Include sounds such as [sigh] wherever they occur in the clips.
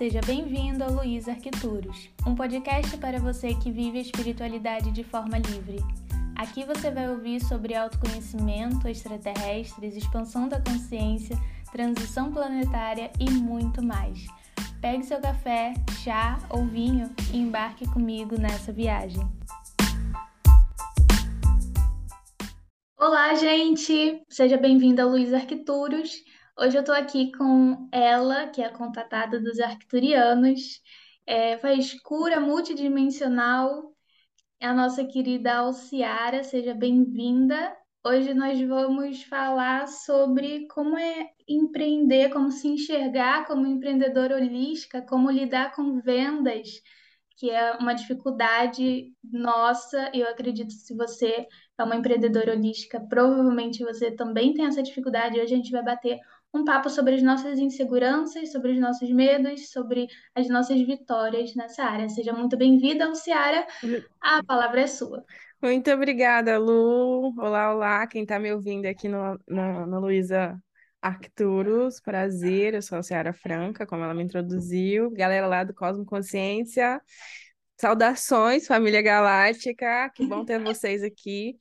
Seja bem-vindo ao Luiz Arquituros, um podcast para você que vive a espiritualidade de forma livre. Aqui você vai ouvir sobre autoconhecimento, extraterrestres, expansão da consciência, transição planetária e muito mais. Pegue seu café, chá ou vinho e embarque comigo nessa viagem. Olá, gente! Seja bem-vindo ao Luiz Arquituros. Hoje eu estou aqui com ela, que é a contatada dos arcturianos, é, faz cura multidimensional, é a nossa querida Alciara, seja bem-vinda. Hoje nós vamos falar sobre como é empreender, como se enxergar como empreendedora holística, como lidar com vendas, que é uma dificuldade nossa. Eu acredito que se você é uma empreendedora holística, provavelmente você também tem essa dificuldade. Hoje a gente vai bater um papo sobre as nossas inseguranças, sobre os nossos medos, sobre as nossas vitórias nessa área. Seja muito bem-vinda, Luciara. A palavra é sua. Muito obrigada, Lu. Olá, olá, quem está me ouvindo aqui no, no, no Luísa Arcturus. Prazer, eu sou a Ciara Franca, como ela me introduziu. Galera lá do Cosmo Consciência. Saudações, família galáctica. Que bom ter vocês aqui.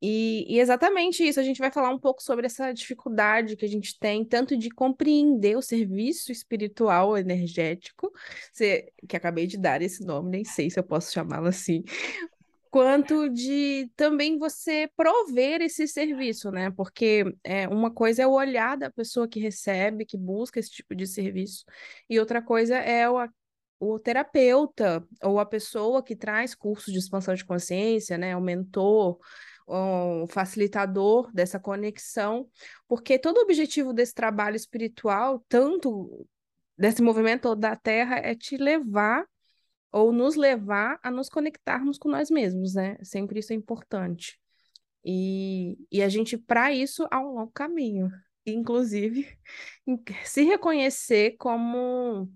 E, e, exatamente isso, a gente vai falar um pouco sobre essa dificuldade que a gente tem, tanto de compreender o serviço espiritual energético, que acabei de dar esse nome, nem sei se eu posso chamá-lo assim, quanto de também você prover esse serviço, né? Porque é, uma coisa é o olhar da pessoa que recebe, que busca esse tipo de serviço, e outra coisa é o, o terapeuta ou a pessoa que traz cursos de expansão de consciência, né? O mentor um facilitador dessa conexão, porque todo o objetivo desse trabalho espiritual, tanto desse movimento da Terra, é te levar ou nos levar a nos conectarmos com nós mesmos, né? Sempre isso é importante. E, e a gente, para isso, há um longo caminho. Inclusive, se reconhecer como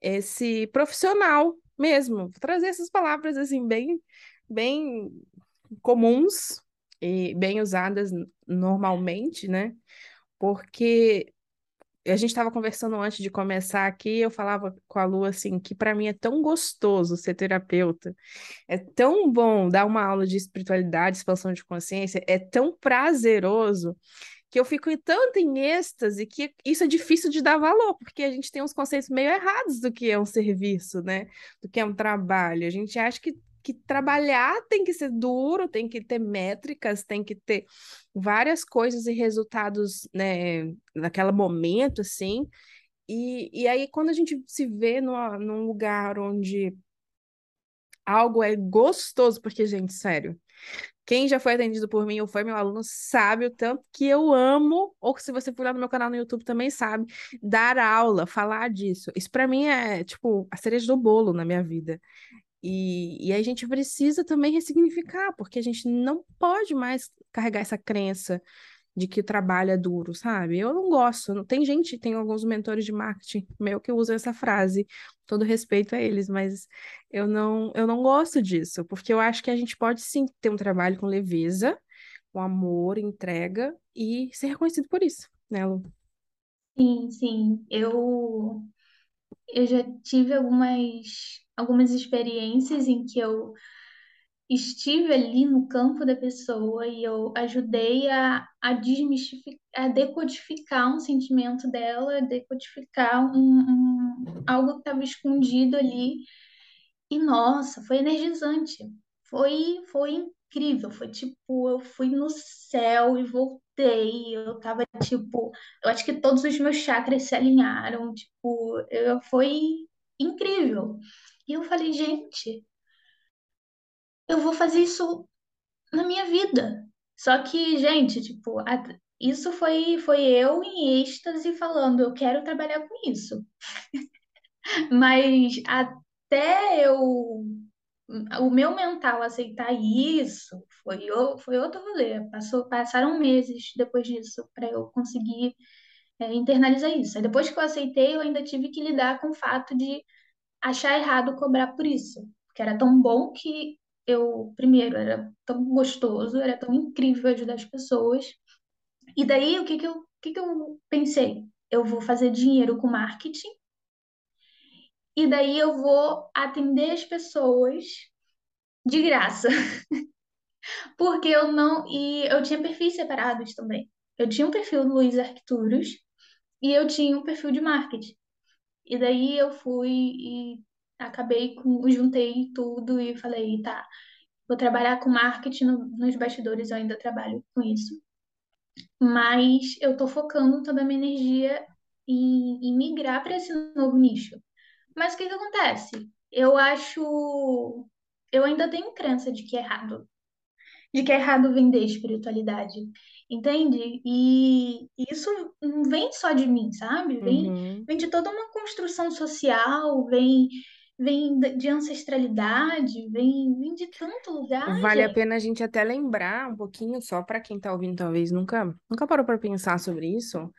esse profissional mesmo. Vou trazer essas palavras assim, bem, bem comuns e bem usadas normalmente, né? Porque a gente estava conversando antes de começar aqui, eu falava com a Lu assim que para mim é tão gostoso ser terapeuta, é tão bom dar uma aula de espiritualidade, expansão de consciência, é tão prazeroso que eu fico tanto em êxtase que isso é difícil de dar valor, porque a gente tem uns conceitos meio errados do que é um serviço, né? Do que é um trabalho. A gente acha que que trabalhar tem que ser duro, tem que ter métricas, tem que ter várias coisas e resultados, né, naquele momento, assim. E, e aí, quando a gente se vê numa, num lugar onde algo é gostoso, porque, gente, sério, quem já foi atendido por mim ou foi meu aluno sabe o tanto que eu amo, ou se você for lá no meu canal no YouTube também sabe, dar aula, falar disso. Isso para mim é, tipo, a cereja do bolo na minha vida. E, e a gente precisa também ressignificar, porque a gente não pode mais carregar essa crença de que o trabalho é duro, sabe? Eu não gosto. Não, tem gente, tem alguns mentores de marketing meu que usam essa frase, todo respeito a eles, mas eu não, eu não gosto disso, porque eu acho que a gente pode sim ter um trabalho com leveza, com amor, entrega e ser reconhecido por isso, né, Lu? Sim, sim. Eu, eu já tive algumas algumas experiências em que eu estive ali no campo da pessoa e eu ajudei a, a desmistificar, a decodificar um sentimento dela, decodificar um, um algo que estava escondido ali. E nossa, foi energizante. Foi, foi incrível. Foi tipo, eu fui no céu e voltei. Eu tava tipo, eu acho que todos os meus chakras se alinharam. Tipo, eu, foi incrível. E eu falei, gente, eu vou fazer isso na minha vida. Só que, gente, tipo, a- isso foi, foi eu em êxtase falando, eu quero trabalhar com isso. [laughs] Mas até eu, o meu mental aceitar isso, foi, foi outro rolê. Passou, passaram meses depois disso para eu conseguir, é, internalizar isso. Aí depois que eu aceitei, eu ainda tive que lidar com o fato de achar errado cobrar por isso. Porque era tão bom que eu, primeiro, era tão gostoso, era tão incrível ajudar as pessoas. E daí, o que que eu, o que que eu pensei? Eu vou fazer dinheiro com marketing e daí eu vou atender as pessoas de graça. [laughs] Porque eu não. E eu tinha perfis separados também. Eu tinha um perfil do Luiz Arcturus e eu tinha um perfil de marketing. E daí eu fui e acabei com. Juntei tudo e falei, tá, vou trabalhar com marketing no, nos bastidores, eu ainda trabalho com isso. Mas eu tô focando toda a minha energia em, em migrar para esse novo nicho. Mas o que que acontece? Eu acho. Eu ainda tenho crença de que é errado. De que é errado vender espiritualidade. Entende? E isso não vem só de mim, sabe? Vem, Uhum. vem de toda uma construção social, vem, vem de ancestralidade, vem, vem de tanto lugar, Vale a gente. pena a gente até lembrar um pouquinho, só para quem está ouvindo, talvez nunca, nunca parou para pensar sobre isso.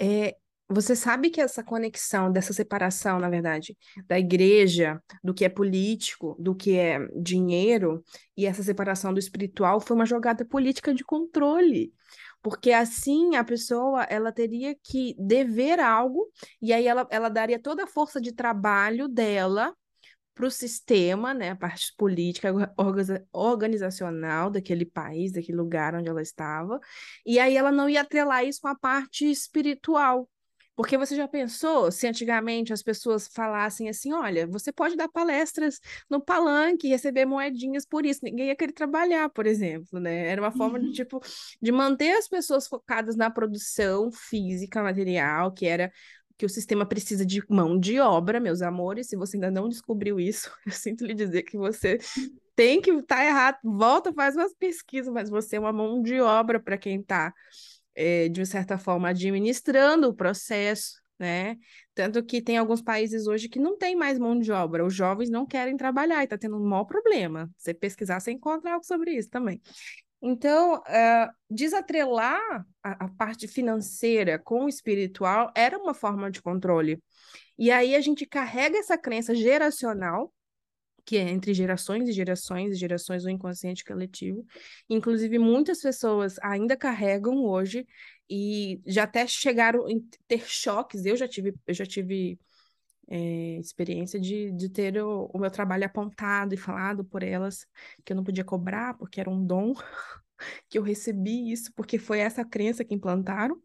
É, você sabe que essa conexão, dessa separação, na verdade, da igreja, do que é político, do que é dinheiro, e essa separação do espiritual foi uma jogada política de controle. Porque assim a pessoa ela teria que dever algo, e aí ela, ela daria toda a força de trabalho dela para o sistema, né, a parte política, orga- organizacional daquele país, daquele lugar onde ela estava, e aí ela não ia atrelar isso com a parte espiritual. Porque você já pensou se antigamente as pessoas falassem assim: olha, você pode dar palestras no palanque e receber moedinhas por isso, ninguém ia querer trabalhar, por exemplo, né? Era uma forma de tipo de manter as pessoas focadas na produção física, material, que era que o sistema precisa de mão de obra, meus amores. Se você ainda não descobriu isso, [laughs] eu sinto lhe dizer que você tem que estar tá errado. Volta, faz umas pesquisas, mas você é uma mão de obra para quem está, é, de certa forma, administrando o processo. Né? Tanto que tem alguns países hoje que não tem mais mão de obra, os jovens não querem trabalhar e está tendo um maior problema. Você pesquisar, você encontra algo sobre isso também. Então, uh, desatrelar a, a, parte financeira com o espiritual era uma forma de controle. E aí a gente carrega essa crença geracional, que é entre gerações e gerações e gerações do inconsciente coletivo. Inclusive, muitas pessoas ainda carregam hoje e já até chegaram a ter choques. Eu já tive, eu já tive é, experiência de, de ter o, o, meu trabalho apontado e falado por elas que eu não podia cobrar porque era um dom, [laughs] que eu recebi isso porque foi essa crença que implantaram.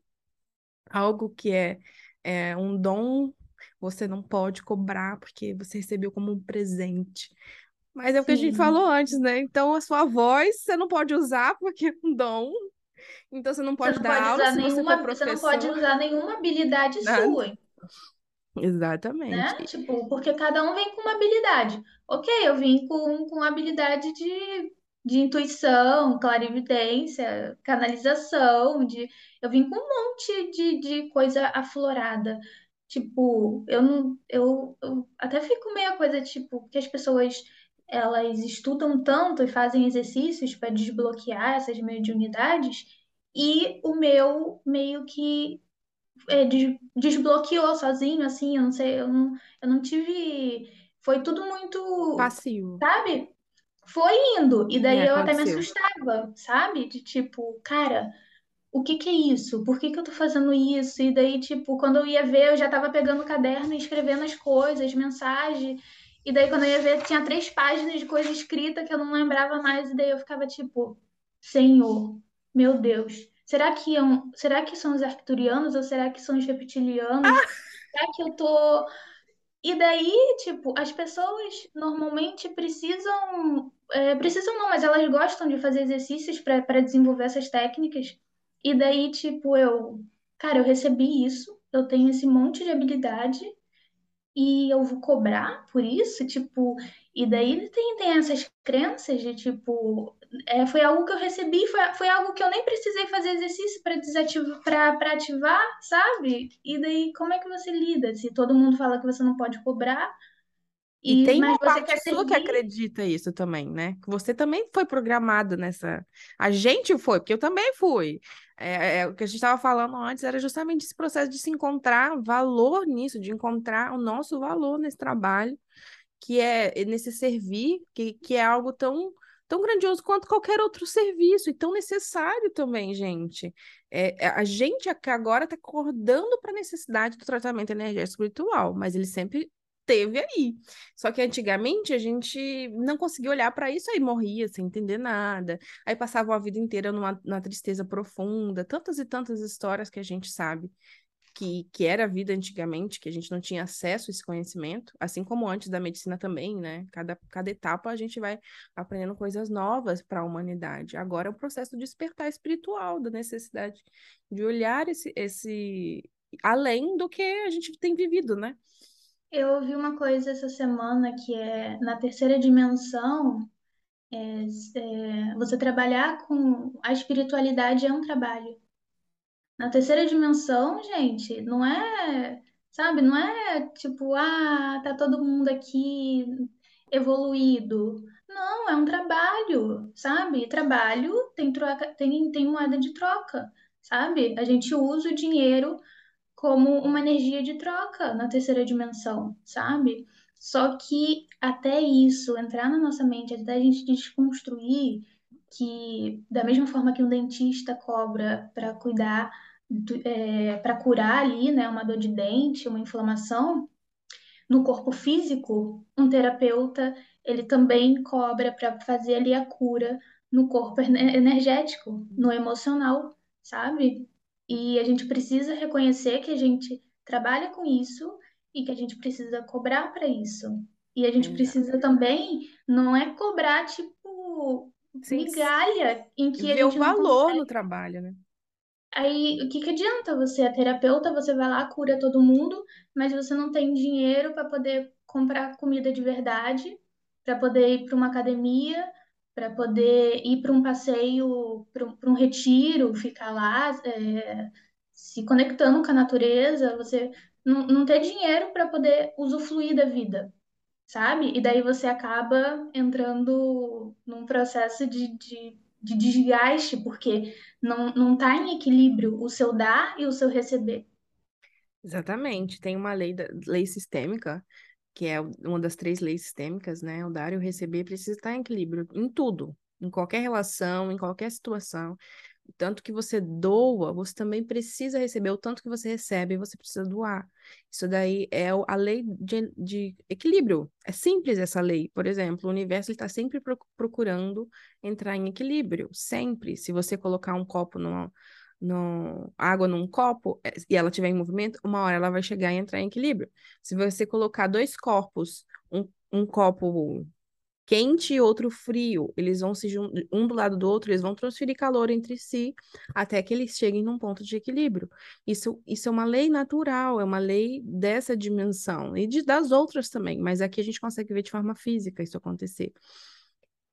Algo que é, é um dom, você não pode cobrar porque você recebeu como um presente. Mas é o que a gente falou antes, né? Então, a sua voz você não pode usar porque é um dom. Então, você não pode você não dar pode aula usar nenhuma, você. Você não pode usar nenhuma habilidade Nada. sua. Exatamente. Né? Tipo, porque cada um vem com uma habilidade. Ok, eu vim com, com habilidade de, de intuição, clarividência, canalização, de, eu vim com um monte de, de coisa aflorada. Tipo, eu não. Eu, eu até fico meio coisa, tipo, que as pessoas elas estudam tanto e fazem exercícios para desbloquear essas mediunidades, e o meu meio que é, des- desbloqueou sozinho, assim, eu não sei, eu não, eu não tive. Foi tudo muito, Passivo. sabe? Foi indo. E daí É, eu até me assustava, sabe? De tipo, cara, o que que é isso? Por que que eu tô fazendo isso? E daí, tipo, quando eu ia ver, eu já tava pegando o caderno e escrevendo as coisas, mensagem. E daí, quando eu ia ver, tinha três páginas de coisa escrita que eu não lembrava mais. E daí eu ficava tipo, Senhor, meu Deus. Será que, é um, será que são os arcturianos ou será que são os reptilianos? Será que eu tô. E daí, tipo, as pessoas normalmente precisam. é, precisam não, mas elas gostam de fazer exercícios para desenvolver essas técnicas. E daí, tipo, eu. Cara, eu recebi isso, eu tenho esse monte de habilidade e eu vou cobrar por isso, tipo, e daí tem, tem essas crenças de tipo, é, foi algo que eu recebi, foi, foi algo que eu nem precisei fazer exercício para desativar, para ativar, sabe? E daí como é que você lida se todo mundo fala que você não pode cobrar E e tem uma você parte quer sua que acredita isso também, né? Que você também foi programado nessa. A gente foi, porque eu também fui. É, é, o que a gente estava falando antes era justamente esse processo de se encontrar valor nisso, de encontrar o nosso valor nesse trabalho, que é nesse servir, que, que é algo tão, tão grandioso quanto qualquer outro serviço e tão necessário também, gente. É, é, a gente agora está acordando para a necessidade do tratamento energético espiritual, mas ele sempre teve aí. Só que antigamente a gente não conseguia olhar para isso aí, morria sem entender nada. Aí passava a vida inteira numa, numa tristeza profunda, tantas e tantas histórias que a gente sabe que, que era a vida antigamente, que a gente não tinha acesso a esse conhecimento, assim como antes da medicina também, né? Cada, cada etapa a gente vai aprendendo coisas novas para a humanidade. Agora é o processo de despertar espiritual, da necessidade de olhar esse, esse além do que a gente tem vivido, né? Eu ouvi uma coisa essa semana que é na terceira dimensão, é, é, você trabalhar com a espiritualidade é um trabalho. Na terceira dimensão, gente, não é, sabe, não é tipo, ah, tá todo mundo aqui evoluído. Não, é um trabalho, sabe? Trabalho tem troca, tem, tem moeda de troca, sabe? A gente usa o dinheiro como uma energia de troca na terceira dimensão, sabe? Só que até isso entrar na nossa mente, até a gente desconstruir que da mesma forma que um dentista cobra para cuidar, é, para curar ali, né, uma dor de dente, uma inflamação, no corpo físico, um terapeuta ele também cobra para fazer ali a cura no corpo energético, no emocional, sabe? E a gente precisa reconhecer que a gente trabalha com isso e que a gente precisa cobrar para isso. E a gente Exato. precisa também, não é cobrar, tipo, Sim, migalha em que a gente o valor no trabalho, né? Aí, o que que adianta você é terapeuta, você vai lá, cura todo mundo, mas você não tem dinheiro para poder comprar comida de verdade, para poder ir para uma academia, para poder ir para um passeio, para um, um, retiro, ficar lá é, se conectando com a natureza, você não, não ter dinheiro para poder usufruir da vida, sabe? E daí você acaba entrando num processo de, de, de desgaste, porque não, não tá em equilíbrio o seu dar e o seu receber. Exatamente. Tem uma lei, lei sistêmica que é uma das três leis sistêmicas, né? O dar e o receber precisa estar em equilíbrio em tudo, em qualquer relação, em qualquer situação. O tanto que você doa, você também precisa receber. O tanto que você recebe, você precisa doar. Isso daí é a lei de, de equilíbrio. É simples essa lei. Por exemplo, o universo está sempre procurando entrar em equilíbrio. Sempre. Se você colocar um copo numa, no, água num copo é, e ela estiver em movimento, uma hora ela vai chegar e entrar em equilíbrio. Se você colocar dois corpos, um, um copo quente e outro frio, eles vão se um do lado do outro, eles vão transferir calor entre si até que eles cheguem num ponto de equilíbrio. Isso, isso é uma lei natural, é uma lei dessa dimensão e de, das outras também, mas aqui a gente consegue ver de forma física isso acontecer.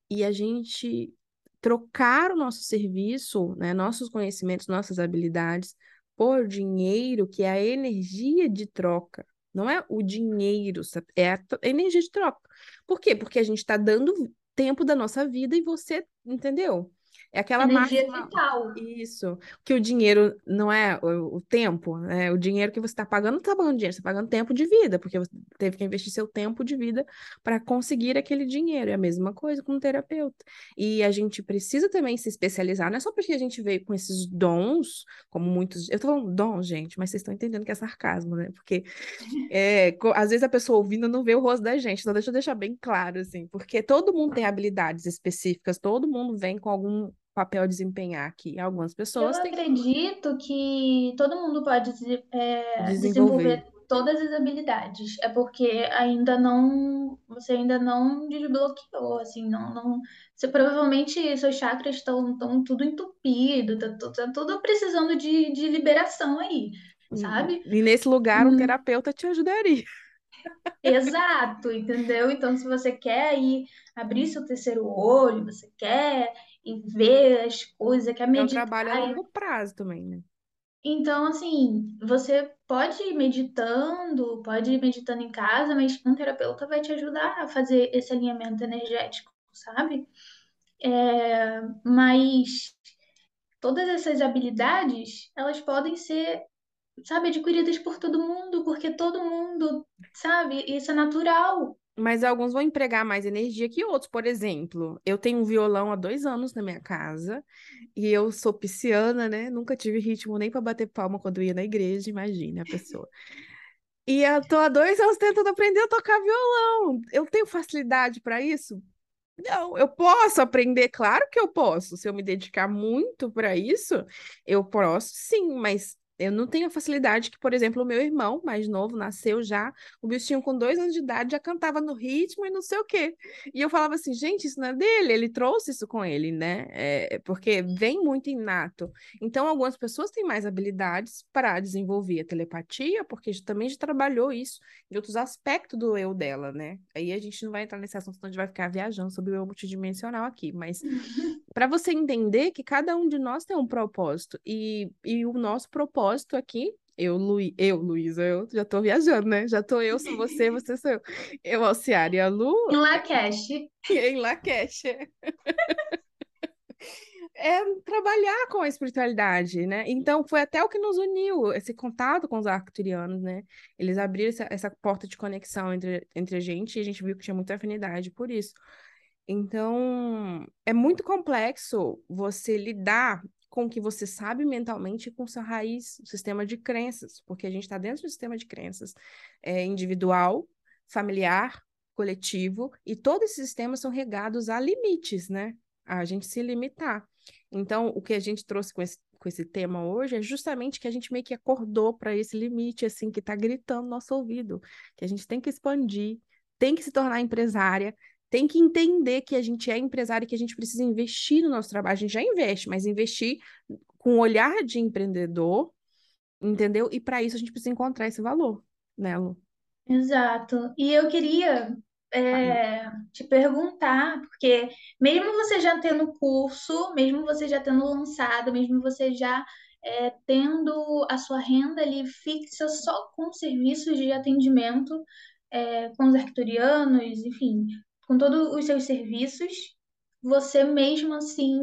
E a gente trocar o nosso serviço, né, nossos conhecimentos, nossas habilidades por dinheiro, que é a energia de troca. Não é o dinheiro, é a energia de troca. Por quê? Porque a gente está dando tempo da nossa vida e você, entendeu? É aquela Energia máxima... vital. Isso. Que o dinheiro não é o, o tempo, né? O dinheiro que você está pagando, não está pagando dinheiro, você está pagando tempo de vida, porque você teve que investir seu tempo de vida para conseguir aquele dinheiro. É a mesma coisa com o terapeuta. E a gente precisa também se especializar, não é só porque a gente veio com esses dons, como muitos. Eu tô falando dons, gente, mas vocês estão entendendo que é sarcasmo, né? Porque [laughs] é, às vezes a pessoa ouvindo não vê o rosto da gente, então deixa eu deixar bem claro, assim, porque todo mundo tem habilidades específicas, todo mundo vem com algum papel desempenhar aqui. Algumas pessoas Eu têm acredito que todo mundo pode é, desenvolver. desenvolver todas as habilidades. É porque ainda não, você ainda não desbloqueou, assim, não, não. Você provavelmente seus chakras estão, estão tudo entupido, tá, tá, tudo precisando de, de liberação aí, sabe? E nesse lugar um hum. terapeuta te ajudaria. Exato, entendeu? Então, se você quer ir abrir seu terceiro olho, você quer e ver as coisas, quer meditar. É um trabalho a longo prazo também, né? Então, assim, você pode ir meditando, pode ir meditando em casa, mas um terapeuta vai te ajudar a fazer esse alinhamento energético, sabe? É, mas todas essas habilidades, elas podem ser, sabe, adquiridas por todo mundo, porque todo mundo, sabe, isso é natural. Mas alguns vão empregar mais energia que outros. Por exemplo, eu tenho um violão há dois anos na minha casa e eu sou pisciana, né? Nunca tive ritmo nem para bater palma quando ia na igreja, imagine a pessoa. E eu tô há dois anos tentando aprender a tocar violão. Eu tenho facilidade para isso? Não, eu posso aprender, claro que eu posso. Se eu me dedicar muito para isso, eu posso sim, mas eu não tenho a facilidade que, por exemplo, o meu irmão mais novo nasceu já, o bichinho com dois anos de idade já cantava no ritmo e não sei o quê. E eu falava assim, gente, isso não é dele, ele trouxe isso com ele, né? É, porque vem muito inato. Então, algumas pessoas têm mais habilidades para desenvolver a telepatia, porque também já trabalhou isso em outros aspectos do eu dela, né? Aí a gente não vai entrar nesse assunto, senão a gente vai ficar viajando sobre o eu multidimensional aqui, mas [laughs] para você entender que cada um de nós tem um propósito e, e o nosso propósito aqui eu, Lu, eu, Luísa, eu já tô viajando, né? Já tô eu, sou você, [laughs] você sou eu. Eu, Alciara e a Lu. Em Lakeche. [laughs] Em Lakeche. [laughs] é trabalhar com a espiritualidade, né? Então foi até o que nos uniu, esse contato com os arcturianos, né? Eles abriram essa, essa porta de conexão entre, entre a gente e a gente viu que tinha muita afinidade por isso. Então, é muito complexo você lidar com o que você sabe mentalmente com sua raiz, sistema de crenças, porque a gente está dentro do sistema de crenças é, individual, familiar, coletivo, e todos esses sistemas são regados a limites, né? A gente se limitar. Então, o que a gente trouxe com esse, com esse tema hoje é justamente que a gente meio que acordou para esse limite, assim, que está gritando no nosso ouvido, que a gente tem que expandir, tem que se tornar empresária, tem que entender que a gente é empresário e que a gente precisa investir no nosso trabalho. A gente já investe, mas investir com o olhar de empreendedor, entendeu? E para isso a gente precisa encontrar esse valor, né, Lu? Exato. E eu queria é, te perguntar, porque mesmo você já tendo curso, mesmo você já tendo lançado, mesmo você já é, tendo a sua renda ali fixa só com serviços de atendimento é, com os arcturianos, enfim, com todos os seus serviços, você mesmo assim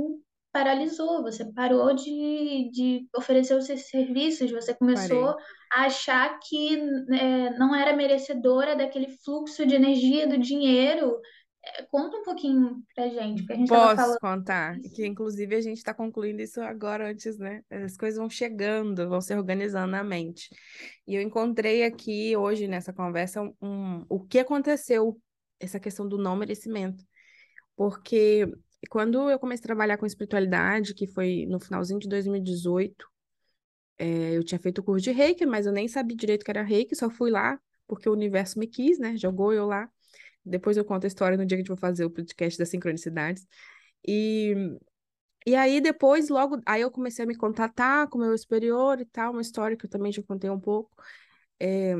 paralisou, você parou de, de oferecer os seus serviços, você começou Parei. a achar que é, não era merecedora daquele fluxo de energia, do dinheiro. É, conta um pouquinho pra gente, porque a gente Posso falando. contar, que inclusive a gente está concluindo isso agora antes, né? As coisas vão chegando, vão se organizando na mente. E eu encontrei aqui hoje nessa conversa um, um, o que aconteceu essa questão do não merecimento. Porque quando eu comecei a trabalhar com espiritualidade, que foi no finalzinho de 2018, é, eu tinha feito o curso de reiki, mas eu nem sabia direito que era reiki, só fui lá porque o universo me quis, né? Jogou eu lá. Depois eu conto a história no dia que a gente vai fazer o podcast das sincronicidades. E, e aí depois, logo, aí eu comecei a me contatar com o meu superior e tal, uma história que eu também já contei um pouco. É,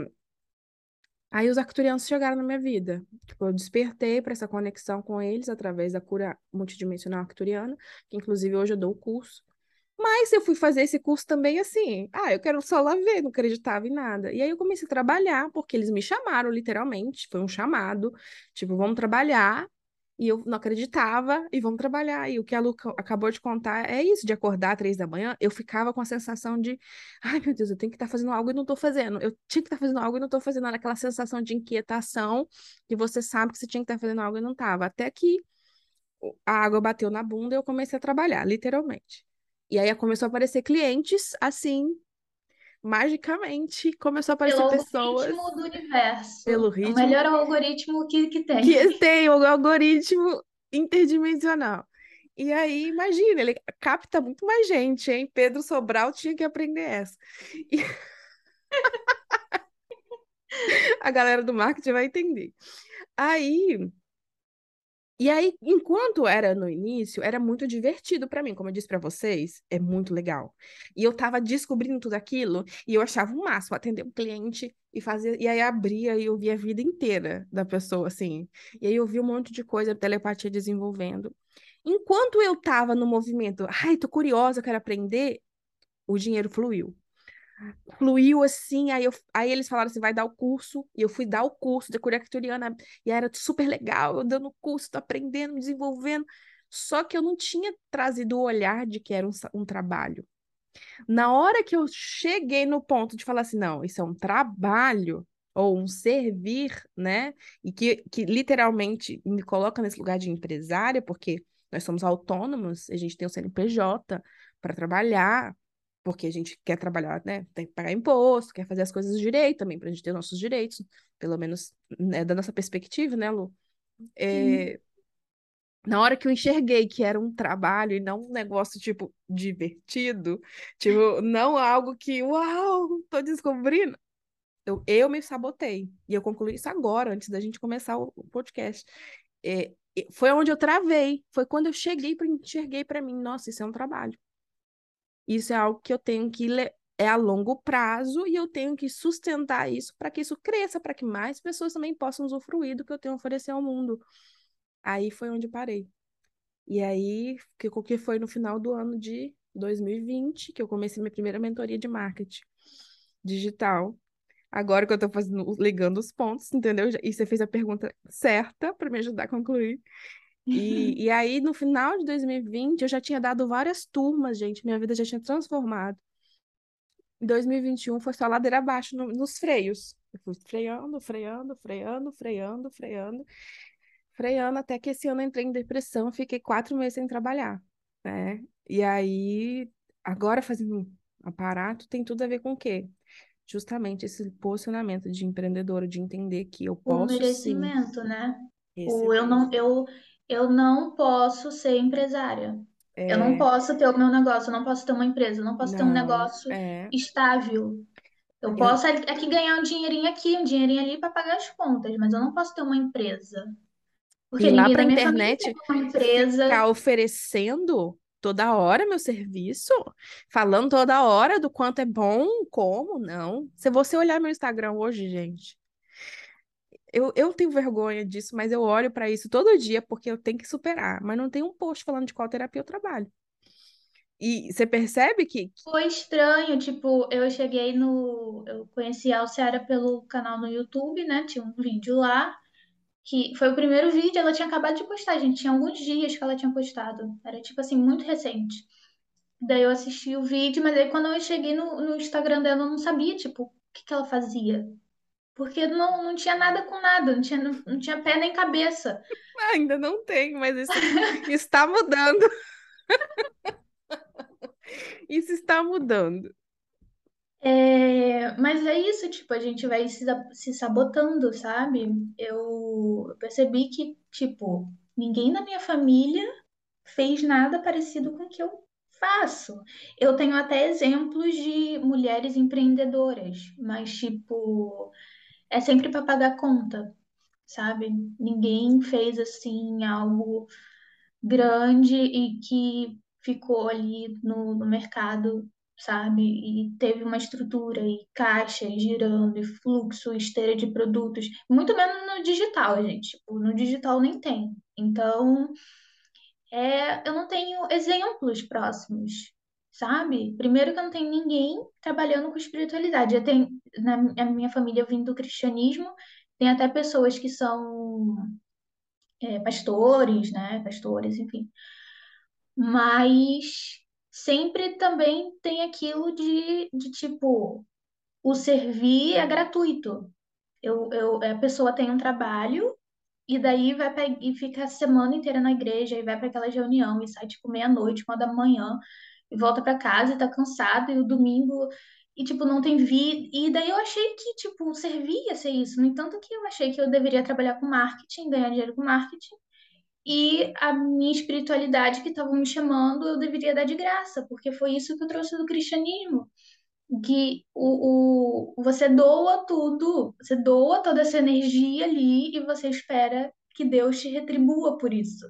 Aí os arcturianos chegaram na minha vida. Tipo, eu despertei para essa conexão com eles através da cura multidimensional arcturiana, que inclusive hoje eu dou o curso. Mas eu fui fazer esse curso também assim, ah, eu quero só lá ver, não acreditava em nada. E aí eu comecei a trabalhar, porque eles me chamaram literalmente, foi um chamado, tipo, vamos trabalhar e eu não acreditava, e vamos trabalhar. E o que a Lu acabou de contar é isso, de acordar às três da manhã, eu ficava com a sensação de, ai meu Deus, eu tenho que estar tá fazendo algo e não estou fazendo. Eu tinha que estar tá fazendo algo e não estou fazendo. Era aquela sensação de inquietação, que você sabe que você tinha que estar tá fazendo algo e não estava. Até que a água bateu na bunda e eu comecei a trabalhar, literalmente. E aí começou a aparecer clientes, assim, magicamente começou a aparecer pelo pessoas. Pelo ritmo do universo. Pelo ritmo. É o melhor algoritmo que, que tem. Que tem, o algoritmo interdimensional. E aí, imagina, ele capta muito mais gente, hein? Pedro Sobral tinha que aprender essa. E... [laughs] A galera do marketing vai entender. Aí, e aí, enquanto era no início, era muito divertido para mim, como eu disse para vocês, é muito legal. E eu tava descobrindo tudo aquilo e eu achava o máximo atender um cliente e fazer, e aí abria e eu via a vida inteira da pessoa assim. E aí eu vi um monte de coisa, telepatia desenvolvendo. Enquanto eu tava no movimento, ai, tô curiosa, quero aprender, o dinheiro fluiu fluiu assim, aí, eu, aí eles falaram assim, vai dar o curso, e eu fui dar o curso de cura acturiana, e era super legal, eu dando o curso, tô aprendendo, desenvolvendo, só que eu não tinha trazido o olhar de que era um, um trabalho. Na hora que eu cheguei no ponto de falar assim, não, isso é um trabalho, ou um servir, né, e que, que literalmente me coloca nesse lugar de empresária, porque nós somos autônomos, a gente tem o CNPJ para trabalhar, porque a gente quer trabalhar, né? Tem que pagar imposto, quer fazer as coisas direito também, para a gente ter nossos direitos, pelo menos né, da nossa perspectiva, né, Lu? É, na hora que eu enxerguei que era um trabalho e não um negócio, tipo, divertido, tipo, não algo que, uau, tô descobrindo, eu, eu me sabotei. E eu concluí isso agora, antes da gente começar o, o podcast. É, foi onde eu travei. Foi quando eu cheguei, pra, enxerguei para mim, nossa, isso é um trabalho. Isso é algo que eu tenho que é a longo prazo e eu tenho que sustentar isso para que isso cresça, para que mais pessoas também possam usufruir do que eu tenho a oferecer ao mundo. Aí foi onde parei. E aí, que, que foi no final do ano de 2020 que eu comecei minha primeira mentoria de marketing digital. Agora que eu tô fazendo, ligando os pontos, entendeu? E você fez a pergunta certa para me ajudar a concluir. E, e aí, no final de 2020, eu já tinha dado várias turmas, gente. Minha vida já tinha transformado. Em 2021 foi só ladeira abaixo no, nos freios. Eu fui freando, freando, freando, freando, freando, freando, até que esse ano eu entrei em depressão, fiquei quatro meses sem trabalhar, né? E aí, agora fazendo um aparato, tem tudo a ver com o quê? Justamente esse posicionamento de empreendedora, de entender que eu posso o merecimento, sim. né? O eu não, eu, eu não posso ser empresária. É... Eu não é. posso ter o meu negócio, eu não posso ter uma empresa, eu não posso não, ter um negócio é... estável. Eu, eu posso aqui ganhar um dinheirinho aqui, um dinheirinho ali para pagar as contas, mas eu não posso ter uma empresa. Porque ir lá para a internet empresa... ficar oferecendo toda hora meu serviço, falando toda hora do quanto é bom, como, não. Se você olhar meu Instagram hoje, gente, eu, eu tenho vergonha disso, mas eu olho para isso todo dia porque eu tenho que superar. Mas não tem um post falando de qual terapia eu trabalho. E você percebe que. Foi estranho, tipo, eu cheguei no. Eu conheci a Alciara pelo canal no YouTube, né? Tinha um vídeo lá, que foi o primeiro vídeo, ela tinha acabado de postar, gente. Tinha alguns dias que ela tinha postado. Era, tipo assim, muito recente. Daí eu assisti o vídeo, mas aí quando eu cheguei no, no Instagram dela, eu não sabia, tipo, o que, que ela fazia. Porque não, não tinha nada com nada, não tinha, não, não tinha pé nem cabeça. Ainda não tem, mas isso [laughs] está mudando. [laughs] isso está mudando. É, mas é isso, tipo, a gente vai se, se sabotando, sabe? Eu percebi que, tipo, ninguém na minha família fez nada parecido com o que eu faço. Eu tenho até exemplos de mulheres empreendedoras, mas, tipo, é sempre para pagar conta, sabe? Ninguém fez assim algo grande e que ficou ali no, no mercado, sabe? E teve uma estrutura e caixa girando, e fluxo, esteira de produtos, muito menos no digital, gente. Tipo, no digital nem tem. Então, é, eu não tenho exemplos próximos sabe? Primeiro que eu não tenho ninguém trabalhando com espiritualidade. Eu tenho, na minha família, vindo do cristianismo, tem até pessoas que são é, pastores, né? Pastores, enfim. Mas sempre também tem aquilo de, de tipo, o servir é gratuito. Eu, eu, a pessoa tem um trabalho e daí vai pra, e fica a semana inteira na igreja e vai para aquela reunião e sai tipo meia-noite, uma da manhã e volta para casa e tá cansado, e o domingo, e tipo, não tem vida. E daí eu achei que, tipo, servia ser isso. No entanto, que eu achei que eu deveria trabalhar com marketing, ganhar dinheiro com marketing, e a minha espiritualidade que estavam me chamando, eu deveria dar de graça, porque foi isso que eu trouxe do cristianismo. Que o, o, você doa tudo, você doa toda essa energia ali e você espera que Deus te retribua por isso.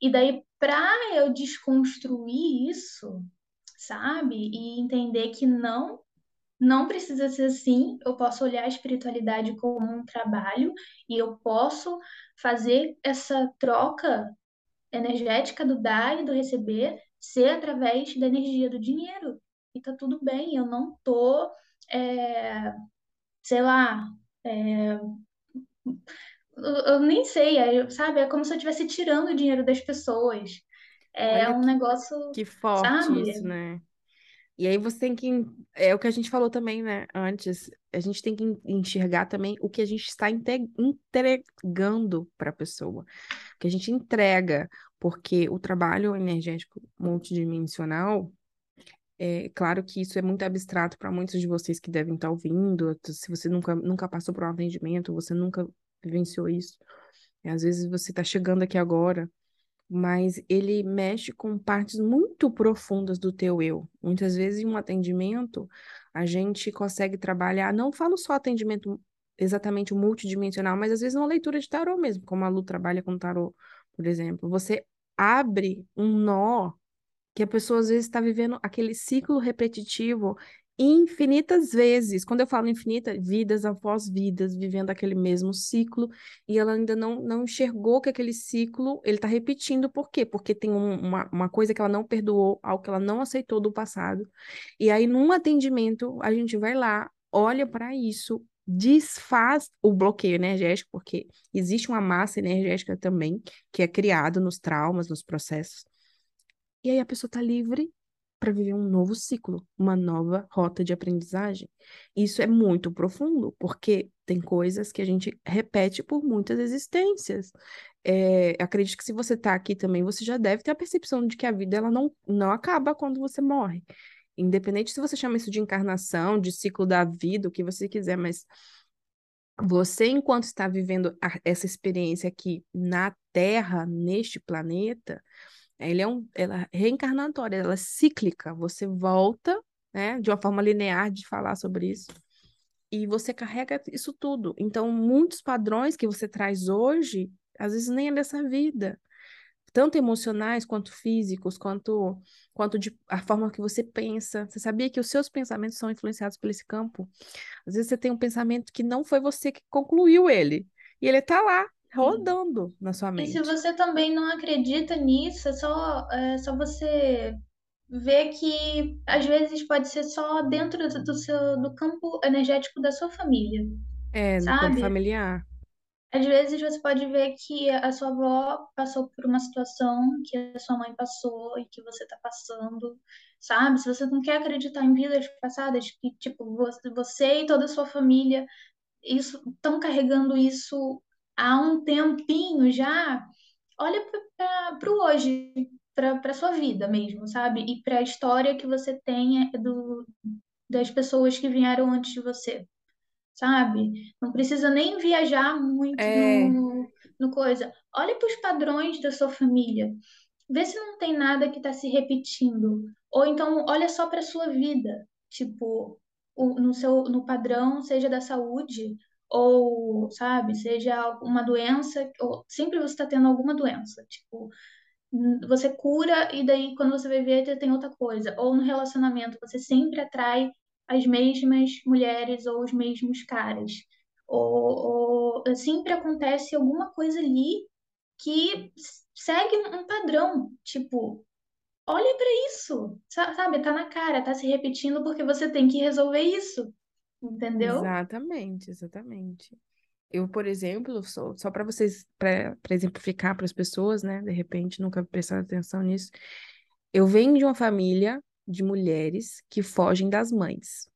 E daí, para eu desconstruir isso, sabe? E entender que não, não precisa ser assim, eu posso olhar a espiritualidade como um trabalho e eu posso fazer essa troca energética do dar e do receber ser através da energia do dinheiro. E tá tudo bem, eu não tô, é, sei lá, é, eu, nem sei, é, sabe? É como se eu estivesse tirando o dinheiro das pessoas. É Olha um que, negócio, que forte sabe? isso, né? E aí você tem que. É o que a gente falou também, né? Antes. A gente tem que enxergar também o que a gente está entregando para a pessoa. O que a gente entrega. Porque o trabalho energético multidimensional É claro que isso é muito abstrato para muitos de vocês que devem estar ouvindo. Se você nunca, nunca passou por um atendimento, você nunca vivenciou isso. Às vezes você está chegando aqui agora, mas ele mexe com partes muito profundas do teu eu. Muitas vezes, em um atendimento, a gente consegue trabalhar, não falo só atendimento exatamente multidimensional, mas às vezes uma leitura de tarô mesmo, como a Lu trabalha com tarô, por exemplo. Você abre um nó que a pessoa às vezes está vivendo aquele ciclo repetitivo infinitas vezes. Quando eu falo infinita, vidas após vidas, vivendo aquele mesmo ciclo, e ela ainda não, não enxergou que aquele ciclo ele está repetindo. Por quê? Porque tem um, uma, uma coisa que ela não perdoou, algo que ela não aceitou do passado. E aí, num atendimento, a gente vai lá, olha para isso, desfaz o bloqueio energético, porque existe uma massa energética também que é criada nos traumas, nos processos. E aí a pessoa está livre para viver um novo ciclo, uma nova rota de aprendizagem. Isso é muito profundo, porque tem coisas que a gente repete por muitas existências. É, acredito que se você está aqui também, você já deve ter a percepção de que a vida ela não, não acaba quando você morre. Independente se você chama isso de encarnação, de ciclo da vida, o que você quiser, mas você, enquanto está vivendo a, essa experiência aqui na Terra, neste planeta, ele é um, ela é reencarnatória, ela é cíclica. Você volta, né, de uma forma linear de falar sobre isso, e você carrega isso tudo. Então, muitos padrões que você traz hoje, às vezes nem é dessa vida, tanto emocionais quanto físicos, quanto quanto de a forma que você pensa. Você sabia que os seus pensamentos são influenciados por esse campo? Às vezes você tem um pensamento que não foi você que concluiu ele, e ele está lá rodando na sua mente. E se você também não acredita nisso, é só, é só você ver que às vezes pode ser só dentro do seu do campo energético da sua família, É, no campo sabe? familiar. Às vezes você pode ver que a sua avó passou por uma situação que a sua mãe passou e que você está passando, sabe? Se você não quer acreditar em vidas passadas, que tipo você, você e toda a sua família isso estão carregando isso há um tempinho já, olha para o hoje, para a sua vida mesmo, sabe? E para a história que você tem do, das pessoas que vieram antes de você, sabe? Não precisa nem viajar muito É, no, no coisa. Olha para os padrões da sua família. Vê se não tem nada que está se repetindo. Ou então olha só para a sua vida. Tipo, no seu no padrão, seja da saúde, ou, sabe, seja uma doença, ou sempre você está tendo alguma doença. Tipo, você cura e daí quando você vai ver, tem outra coisa. Ou no relacionamento, você sempre atrai as mesmas mulheres ou os mesmos caras. Ou, ou sempre acontece alguma coisa ali que segue um padrão, tipo, olha para isso, sa- sabe? Tá na cara, tá se repetindo porque você tem que resolver isso, entendeu? exatamente, exatamente. Eu, por exemplo, sou, só para vocês, para exemplificar para as pessoas, né? De repente, nunca prestaram atenção nisso. Eu venho de uma família de mulheres que fogem das mães.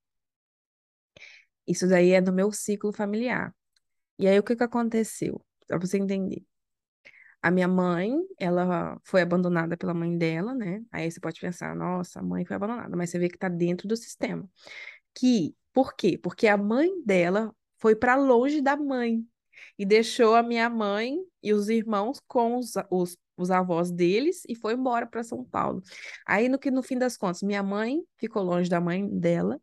Isso daí é do meu ciclo familiar. E aí, o que que aconteceu? Para você entender. A minha mãe, ela foi abandonada pela mãe dela, né? Aí você pode pensar, nossa, a mãe foi abandonada, mas você vê que tá dentro do sistema. Que, por quê? Porque a mãe dela foi para longe da mãe e deixou a minha mãe e os irmãos com os, os, os avós deles e foi embora para São Paulo. Aí, no que no fim das contas, minha mãe ficou longe da mãe dela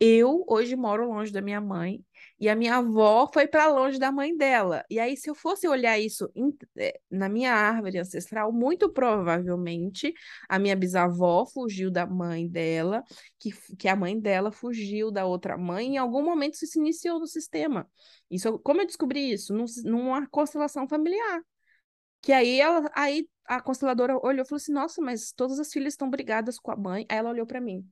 eu hoje moro longe da minha mãe e a minha avó foi para longe da mãe dela. E aí, se eu fosse olhar isso em- eh, na minha árvore ancestral, muito provavelmente a minha bisavó fugiu da mãe dela, que, que a mãe dela fugiu da outra mãe, e em algum momento isso se iniciou no sistema. Isso, como eu descobri isso? Num, numa constelação familiar. Que aí ela, aí a consteladora olhou e falou assim: Nossa, mas todas as filhas estão brigadas com a mãe. Aí ela olhou para mim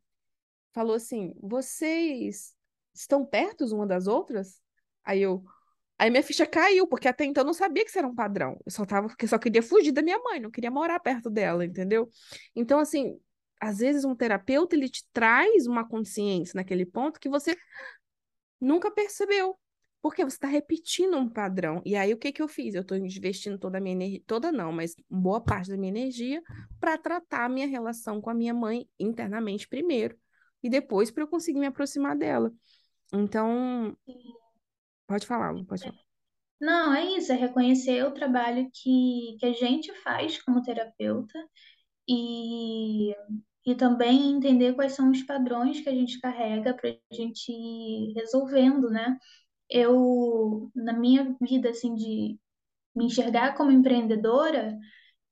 falou assim: vocês estão perto uma das outras? Aí eu. Aí minha ficha caiu, porque até então eu não sabia que isso era um padrão. Eu só tava, porque só queria fugir da minha mãe, não queria morar perto dela, entendeu? Então, assim, às vezes um terapeuta ele te traz uma consciência naquele ponto que você nunca percebeu. Porque você está repetindo um padrão. E aí, o que que eu fiz? Eu estou investindo toda a minha energia, toda não, mas boa parte da minha energia para tratar a minha relação com a minha mãe internamente primeiro. E depois para eu conseguir me aproximar dela. Então, pode falar, pode falar. Não, é isso, é reconhecer o trabalho que, que a gente faz como terapeuta e, e também entender quais são os padrões que a gente carrega para a gente ir resolvendo, né? Eu, na minha vida, assim, de me enxergar como empreendedora,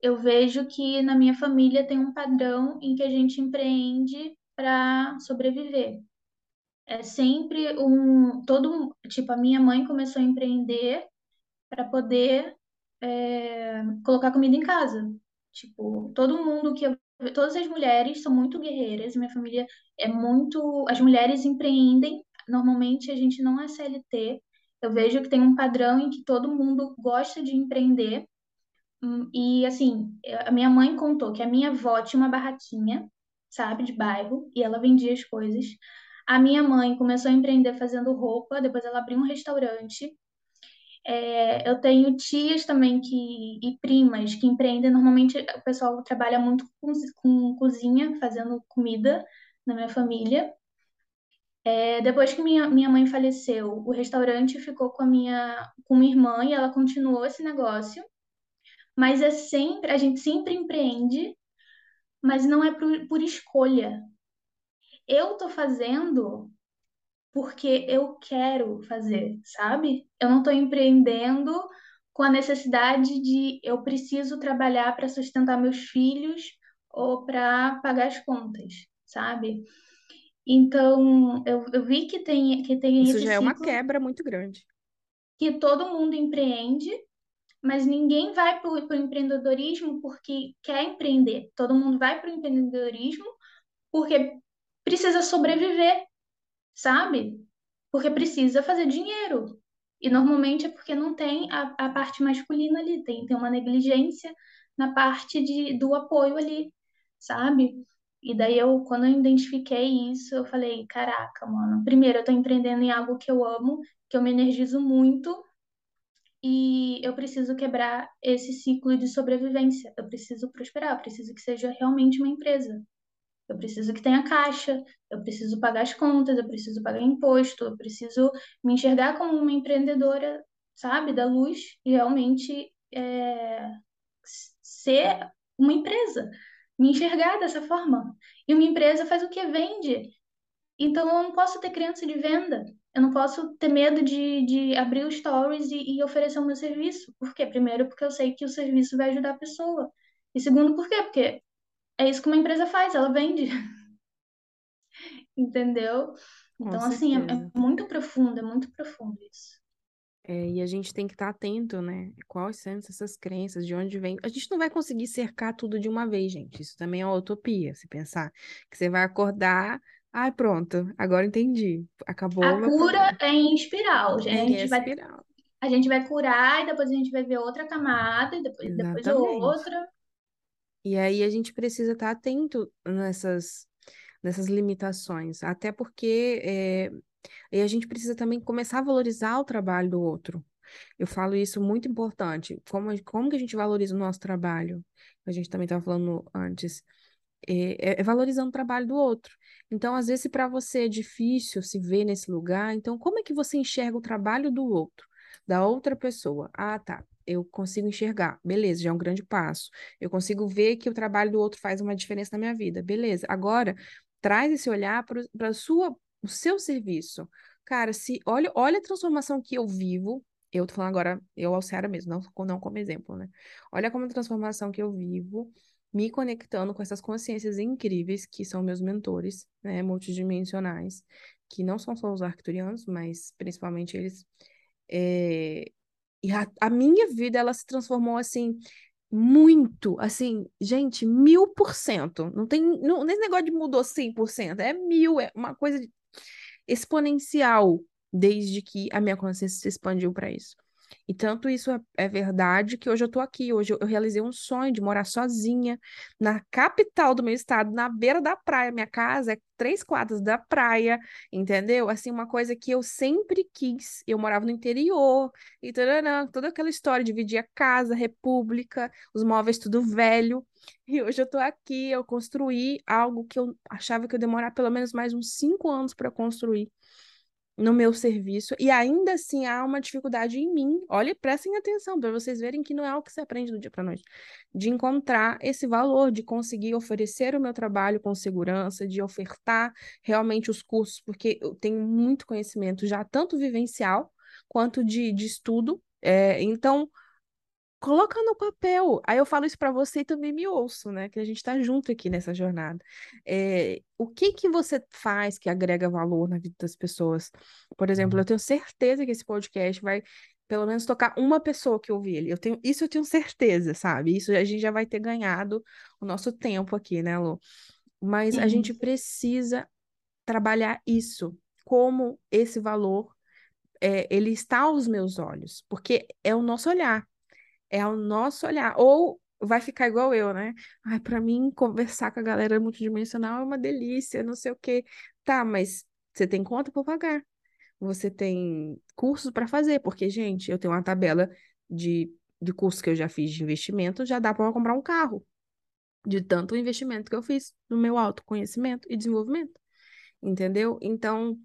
eu vejo que na minha família tem um padrão em que a gente empreende para sobreviver. É sempre um, todo, tipo, a minha mãe começou a empreender para poder é, colocar comida em casa. Tipo, todo mundo que eu, todas as mulheres são muito guerreiras, minha família é muito, as mulheres empreendem, normalmente a gente não é CLT. Eu vejo que tem um padrão em que todo mundo gosta de empreender. Hum, e assim, a minha mãe contou que a minha avó tinha uma barraquinha, sabe, de bairro, e ela vendia as coisas. A minha mãe começou a empreender fazendo roupa, depois ela abriu um restaurante. É, eu tenho tias também que, e primas que empreendem. Normalmente o pessoal trabalha muito com, com cozinha, fazendo comida na minha família. É, depois que minha, minha mãe faleceu, o restaurante ficou com a minha, com minha irmã e ela continuou esse negócio. Mas é sempre, a gente sempre empreende, mas não é por, por escolha. Eu tô fazendo porque eu quero fazer, sabe? Eu não estou empreendendo com a necessidade de eu preciso trabalhar para sustentar meus filhos ou para pagar as contas, sabe? Então, eu, eu vi que tem, que tem Isso já é uma ciclo quebra muito grande. que todo mundo empreende, mas ninguém vai para o empreendedorismo porque quer empreender. Todo mundo vai para o empreendedorismo porque precisa sobreviver, sabe? Porque precisa fazer dinheiro. E normalmente é porque não tem a, a parte masculina ali, tem, tem uma negligência na parte de, do apoio ali, sabe? E daí eu, quando eu identifiquei isso, eu falei, caraca, mano, primeiro eu tô empreendendo em algo que eu amo, que eu me energizo muito, e eu preciso quebrar esse ciclo de sobrevivência. Eu preciso prosperar, eu preciso que seja realmente uma empresa. Eu preciso que tenha caixa, eu preciso pagar as contas, eu preciso pagar imposto, eu preciso me enxergar como uma empreendedora, sabe, da luz e realmente é, ser uma empresa, me enxergar dessa forma. E uma empresa faz o que? Vende. Então eu não posso ter criança de venda, eu não posso ter medo de, de abrir os stories e, e oferecer o meu serviço. Por quê? Primeiro, porque eu sei que o serviço vai ajudar a pessoa. E segundo, por quê? Porque é isso que uma empresa faz, ela vende. [laughs] Entendeu? Então, assim, é, é muito profundo, é muito profundo isso. É, e a gente tem que estar atento, né? Quais são essas crenças, de onde vem. A gente não vai conseguir cercar tudo de uma vez, gente. Isso também é uma utopia, se pensar que você vai acordar. Ai, pronto, agora entendi. Acabou A cura é em espiral, gente. A É, gente vai, espiral. a gente vai curar e depois a gente vai ver outra camada e depois, depois outra. E aí a gente precisa estar atento nessas, nessas limitações, até porque é, e a gente precisa também começar a valorizar o trabalho do outro. Eu falo isso muito importante. Como, como que a gente valoriza o nosso trabalho? A gente também estava falando antes. É, é, é valorizando o trabalho do outro. Então, às vezes, para você é difícil se ver nesse lugar, então, como é que você enxerga o trabalho do outro, da outra pessoa? Ah, tá. Eu consigo enxergar, beleza, já é um grande passo. Eu consigo ver que o trabalho do outro faz uma diferença na minha vida, beleza. Agora, traz esse olhar para o seu serviço. Cara, se olha, olha a transformação que eu vivo. Eu tô falando agora, eu, Alciara mesmo, não, não como exemplo, né? Olha como a transformação que eu vivo, me conectando com essas consciências incríveis que são meus mentores, né? Multidimensionais, que não são só os arcturianos, mas principalmente eles. É... E a, a minha vida, ela se transformou assim muito, assim, gente, mil por cento. Não tem, não, nesse negócio de mudou 100%, é mil, é uma coisa exponencial desde que a minha consciência se expandiu para isso. E tanto isso é, é verdade que hoje eu tô aqui. Hoje eu, eu realizei um sonho de morar sozinha na capital do meu estado, na beira da praia. Minha casa é três quadras da praia, entendeu? Assim, uma coisa que eu sempre quis. Eu morava no interior e taranã, toda aquela história, dividir a casa, república, os móveis tudo velho. [laughs] E hoje eu tô aqui, eu construí algo que eu achava que eu demorar pelo menos mais uns cinco anos para construir no meu serviço e ainda assim há uma dificuldade em mim. Olha, prestem atenção para vocês verem que não é algo que se aprende do dia para noite, de encontrar esse valor, de conseguir oferecer o meu trabalho com segurança, de ofertar realmente os cursos, porque eu tenho muito conhecimento já tanto vivencial quanto de, de estudo. É, então coloca no papel. Aí eu falo isso para você e também me ouço, né? Que a gente está junto aqui nessa jornada. É, o que que você faz que agrega valor na vida das pessoas? Por exemplo, eu tenho certeza que esse podcast vai pelo menos tocar uma pessoa que ouvir ele. Eu tenho, isso eu tenho certeza, sabe? Isso a gente já vai ter ganhado o nosso tempo aqui, né, Lu? Mas Sim. a gente precisa trabalhar isso, como esse valor é, ele está aos meus olhos, porque é o nosso olhar é o nosso olhar. Ou vai ficar igual eu, né? Ai, para mim, conversar com a galera multidimensional é uma delícia, não sei o quê. Tá, mas você tem conta para pagar. Você tem cursos para fazer, porque, gente, eu tenho uma tabela de, de cursos que eu já fiz de investimento, já dá para comprar um carro. De tanto investimento que eu fiz no meu autoconhecimento e desenvolvimento. Entendeu? Então,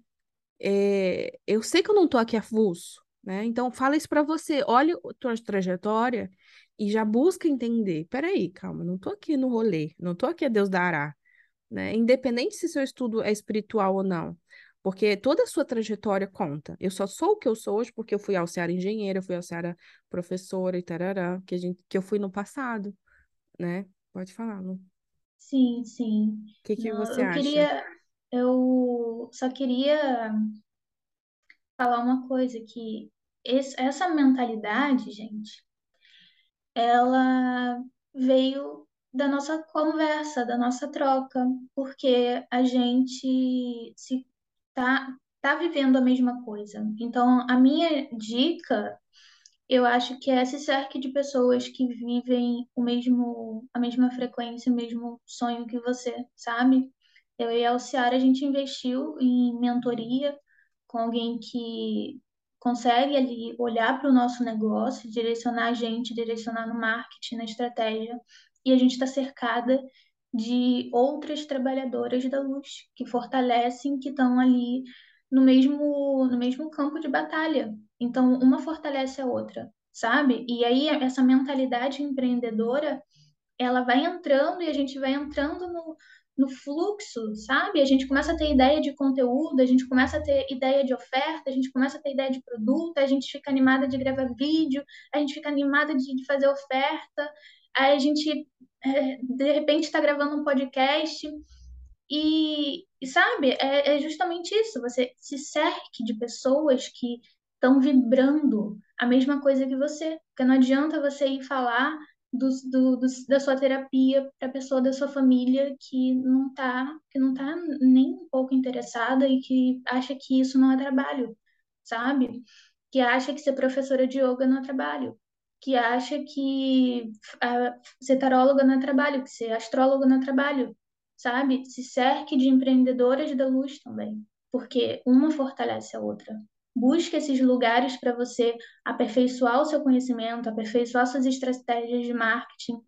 é, eu sei que eu não tô aqui avulso, né? Então, fala isso para você, olha a tua trajetória e já busca entender. Peraí, calma, não tô aqui no rolê, não tô aqui a Deus dará, né? Independente se seu estudo é espiritual ou não, porque toda a sua trajetória conta. Eu só sou o que eu sou hoje porque eu fui auxiliar engenheira, eu fui auxiliar professora e tarará, que, a gente, que eu fui no passado, né? Pode falar, Lu. Sim, sim. O que, que não, você eu acha? Queria, eu só queria falar uma coisa que esse, essa mentalidade, gente, ela veio da nossa conversa, da nossa troca, porque a gente se tá, tá vivendo a mesma coisa. Então, a minha dica, eu acho que é se cerque de pessoas que vivem o mesmo, a mesma frequência, o mesmo sonho que você, sabe? Eu e a Alciara, a gente investiu em mentoria com alguém que consegue ali olhar para o nosso negócio, direcionar a gente, direcionar no marketing, na estratégia, e a gente está cercada de outras trabalhadoras da luz que fortalecem, que estão ali no mesmo no mesmo campo de batalha. Então, uma fortalece a outra, sabe? E aí essa mentalidade empreendedora, ela vai entrando e a gente vai entrando no, no fluxo, sabe? A gente começa a ter ideia de conteúdo, a gente começa a ter ideia de oferta, a gente começa a ter ideia de produto, a gente fica animada de gravar vídeo, a gente fica animada de, fazer oferta, a gente é, de repente está gravando um podcast e, e sabe, é, é justamente isso, você se cerque de pessoas que estão vibrando a mesma coisa que você, porque não adianta você ir falar do, do, do, da sua terapia para a pessoa da sua família que não está que não tá nem um pouco interessada e que acha que isso não é trabalho, sabe? Que acha que ser professora de yoga não é trabalho, que acha que a, ser taróloga não é trabalho, que ser astróloga não é trabalho, sabe? Se cerque de empreendedoras da luz também, porque uma fortalece a outra. Busque esses lugares para você aperfeiçoar o seu conhecimento, aperfeiçoar suas estratégias de marketing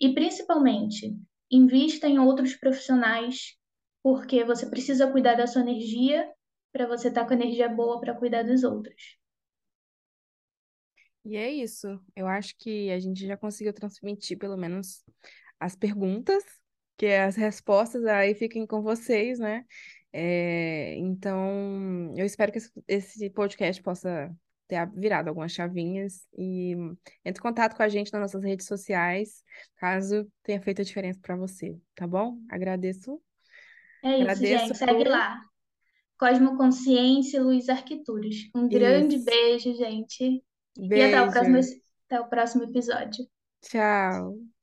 e, principalmente, invista em outros profissionais, porque você precisa cuidar da sua energia para você estar tá com energia boa para cuidar dos outros. E é isso. Eu acho que a gente já conseguiu transmitir pelo menos as perguntas, que as respostas aí fiquem com vocês, né? É, então, eu espero que esse podcast possa ter virado algumas chavinhas e entre em contato com a gente nas nossas redes sociais, caso tenha feito a diferença para você, tá bom? Agradeço. É isso, Agradeço gente. Segue por... lá. Cosmoconsciência e Luiz Arquituros. Um isso. grande beijo, gente. Beijo. E até o próximo, até o próximo episódio. Tchau.